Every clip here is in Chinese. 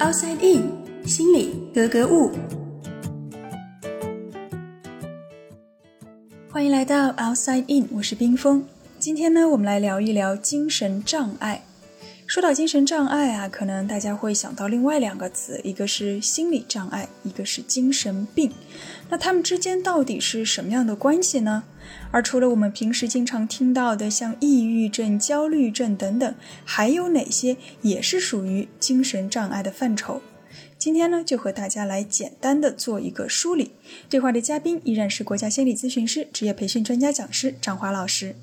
Outside In，心里格格物。欢迎来到 Outside In，我是冰峰。今天呢，我们来聊一聊精神障碍。说到精神障碍啊，可能大家会想到另外两个词，一个是心理障碍，一个是精神病。那他们之间到底是什么样的关系呢？而除了我们平时经常听到的像抑郁症、焦虑症等等，还有哪些也是属于精神障碍的范畴？今天呢，就和大家来简单的做一个梳理。对话的嘉宾依然是国家心理咨询师、职业培训专家讲师张华老师。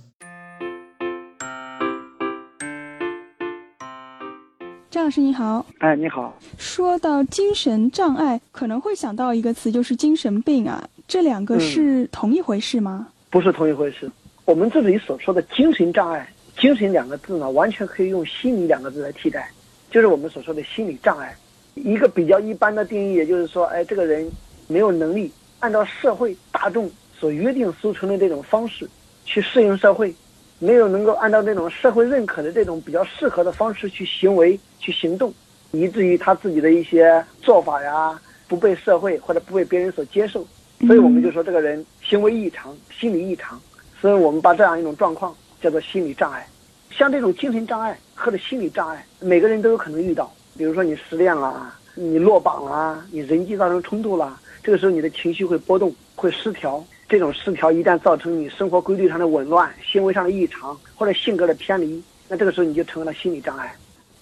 张老师你好，哎，你好。说到精神障碍，可能会想到一个词，就是精神病啊。这两个是同一回事吗？不是同一回事。我们这里所说的精神障碍，“精神”两个字呢，完全可以用“心理”两个字来替代，就是我们所说的心理障碍。一个比较一般的定义，也就是说，哎，这个人没有能力按照社会大众所约定俗成的这种方式去适应社会。没有能够按照这种社会认可的这种比较适合的方式去行为、去行动，以至于他自己的一些做法呀不被社会或者不被别人所接受，所以我们就说这个人行为异常、心理异常，所以我们把这样一种状况叫做心理障碍。像这种精神障碍或者心理障碍，每个人都有可能遇到。比如说你失恋了，你落榜了，你人际造成冲突了，这个时候你的情绪会波动、会失调。这种失调一旦造成你生活规律上的紊乱、行为上的异常或者性格的偏离，那这个时候你就成为了心理障碍。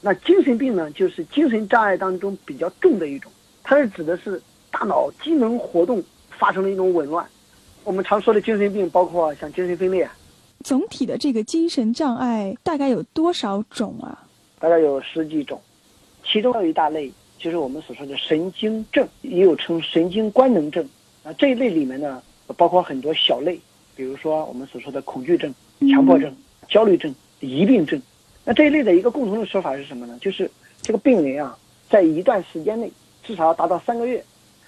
那精神病呢，就是精神障碍当中比较重的一种，它是指的是大脑机能活动发生了一种紊乱。我们常说的精神病包括像精神分裂。总体的这个精神障碍大概有多少种啊？大概有十几种，其中有一大类就是我们所说的神经症，也有称神经官能症。啊，这一类里面呢。包括很多小类，比如说我们所说的恐惧症、强迫症、焦虑症、疑病症。那这一类的一个共同的说法是什么呢？就是这个病人啊，在一段时间内，至少要达到三个月，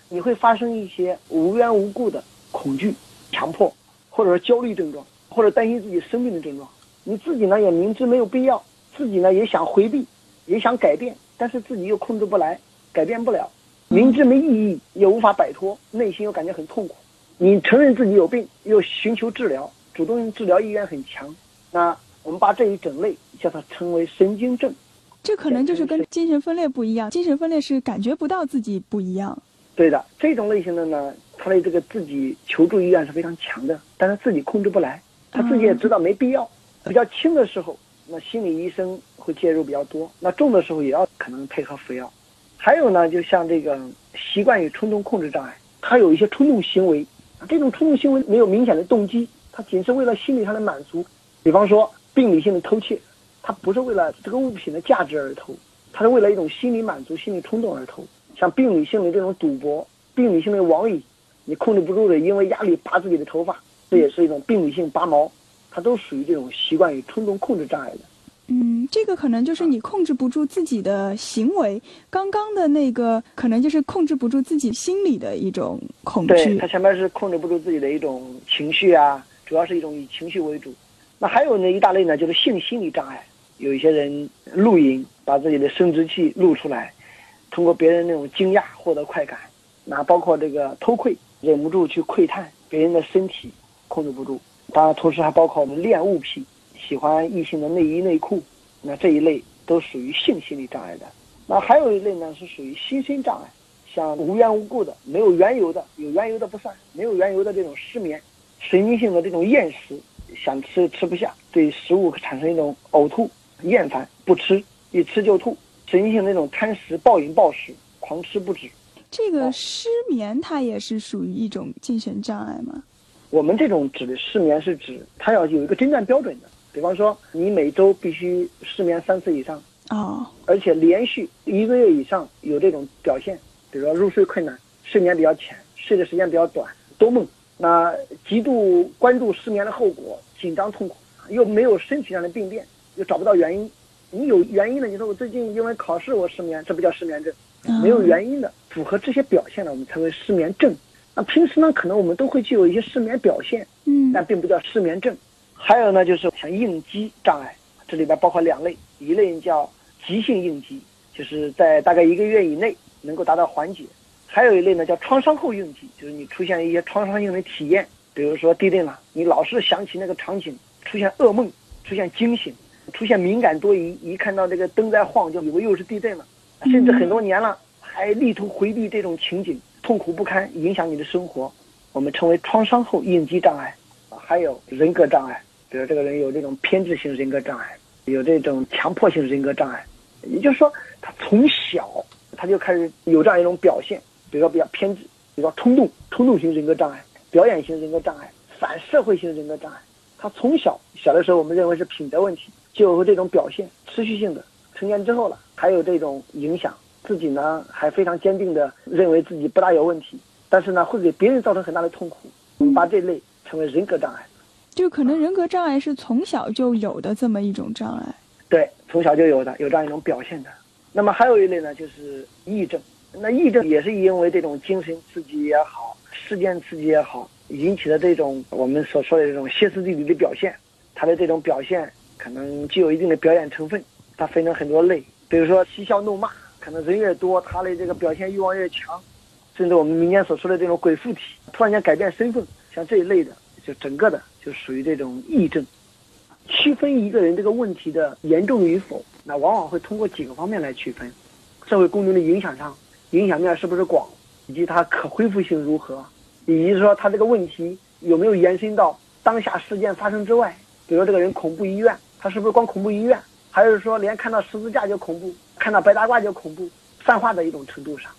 你会发生一些无缘无故的恐惧、强迫，或者说焦虑症状，或者担心自己生病的症状。你自己呢也明知没有必要，自己呢也想回避，也想改变，但是自己又控制不来，改变不了，明知没意义也无法摆脱，内心又感觉很痛苦。你承认自己有病，又寻求治疗，主动治疗意愿很强，那我们把这一整类叫它称为神经症。这可能就是跟精神分裂不一样，精神分裂是感觉不到自己不一样。对的，这种类型的呢，他的这个自己求助意愿是非常强的，但是自己控制不来，他自己也知道没必要。比较轻的时候，那心理医生会介入比较多；那重的时候也要可能配合服药。还有呢，就像这个习惯与冲动控制障碍，他有一些冲动行为。这种冲动行为没有明显的动机，它仅是为了心理上的满足。比方说，病理性的偷窃，它不是为了这个物品的价值而偷，它是为了一种心理满足、心理冲动而偷。像病理性的这种赌博、病理性的网瘾，你控制不住的，因为压力拔自己的头发，这也是一种病理性拔毛，它都属于这种习惯与冲动控制障碍的。嗯，这个可能就是你控制不住自己的行为。刚刚的那个可能就是控制不住自己心里的一种恐惧。对，它前面是控制不住自己的一种情绪啊，主要是一种以情绪为主。那还有呢一大类呢，就是性心理障碍。有一些人露营，把自己的生殖器露出来，通过别人那种惊讶获得快感。那包括这个偷窥，忍不住去窥探别人的身体，控制不住。当然，同时还包括我们恋物癖。喜欢异性的内衣内裤，那这一类都属于性心理障碍的。那还有一类呢，是属于心身障碍，像无缘无故的、没有缘由的，有缘由的不算，没有缘由的这种失眠、神经性的这种厌食，想吃吃不下，对食物产生一种呕吐、厌烦，不吃，一吃就吐，神经性那种贪食、暴饮暴食、狂吃不止。这个失眠，它也是属于一种精神障碍吗？我们这种指的失眠是指它要有一个诊断标准的。比方说，你每周必须失眠三次以上，哦，而且连续一个月以上有这种表现，比如说入睡困难、睡眠比较浅、睡的时间比较短、多梦，那极度关注失眠的后果、紧张痛苦，又没有身体上的病变，又找不到原因。你有原因的，你说我最近因为考试我失眠，这不叫失眠症。没有原因的，符合这些表现的，我们称为失眠症。那平时呢，可能我们都会具有一些失眠表现，嗯，但并不叫失眠症。还有呢，就是像应激障碍，这里边包括两类，一类叫急性应激，就是在大概一个月以内能够达到缓解。还有一类呢叫创伤后应激，就是你出现一些创伤性的体验，比如说地震了，你老是想起那个场景，出现噩梦，出现惊醒，出现敏感多疑，一看到这个灯在晃就以为又是地震了，甚至很多年了还力图回避这种情景，痛苦不堪，影响你的生活，我们称为创伤后应激障碍。还有人格障碍，比如这个人有这种偏执型人格障碍，有这种强迫性人格障碍，也就是说他从小他就开始有这样一种表现。比如说比较偏执，比如说冲动、冲动型人格障碍、表演型人格障碍、反社会型人格障碍。他从小小的时候，我们认为是品德问题，就有这种表现，持续性的。成年之后了，还有这种影响，自己呢还非常坚定的认为自己不大有问题，但是呢会给别人造成很大的痛苦。把这类称为人格障碍。就可能人格障碍是从小就有的这么一种障碍。对，从小就有的，有这样一种表现的。那么还有一类呢，就是抑郁症。那癔症也是因为这种精神刺激也好，事件刺激也好，引起的这种我们所说的这种歇斯底里的表现，他的这种表现可能具有一定的表演成分。它分成很多类，比如说嬉笑怒骂，可能人越多，他的这个表现欲望越强，甚至我们民间所说的这种鬼附体，突然间改变身份，像这一类的，就整个的就属于这种癔症。区分一个人这个问题的严重与否，那往往会通过几个方面来区分，社会公众的影响上。影响面是不是广，以及它可恢复性如何，以及说他这个问题有没有延伸到当下事件发生之外，比如说这个人恐怖医院，他是不是光恐怖医院，还是说连看到十字架就恐怖，看到白大褂就恐怖，泛化的一种程度上。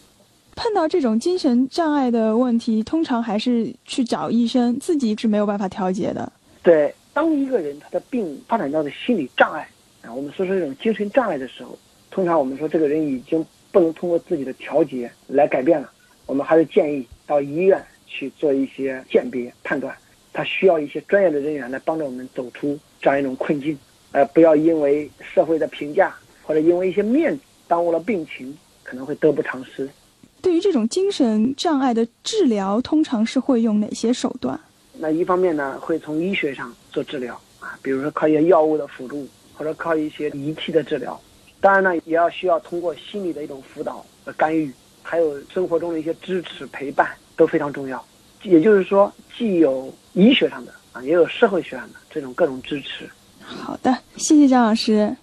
碰到这种精神障碍的问题，通常还是去找医生，自己是没有办法调节的。对，当一个人他的病发展到的心理障碍啊，我们说说这种精神障碍的时候，通常我们说这个人已经。不能通过自己的调节来改变了，我们还是建议到医院去做一些鉴别判断，他需要一些专业的人员来帮助我们走出这样一种困境，呃，不要因为社会的评价或者因为一些面子耽误了病情，可能会得不偿失。对于这种精神障碍的治疗，通常是会用哪些手段？那一方面呢，会从医学上做治疗啊，比如说靠一些药物的辅助，或者靠一些仪器的治疗。当然呢，也要需要通过心理的一种辅导和干预，还有生活中的一些支持陪伴都非常重要。也就是说，既有医学上的啊，也有社会学上的这种各种支持。好的，谢谢张老师。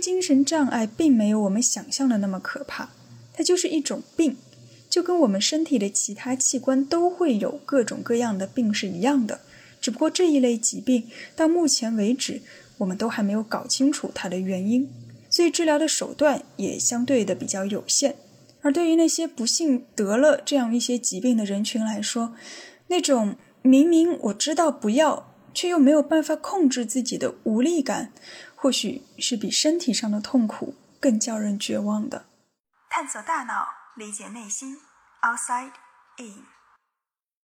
精神障碍并没有我们想象的那么可怕，它就是一种病，就跟我们身体的其他器官都会有各种各样的病是一样的。只不过这一类疾病到目前为止。我们都还没有搞清楚它的原因，所以治疗的手段也相对的比较有限。而对于那些不幸得了这样一些疾病的人群来说，那种明明我知道不要，却又没有办法控制自己的无力感，或许是比身体上的痛苦更叫人绝望的。探索大脑，理解内心，Outside In。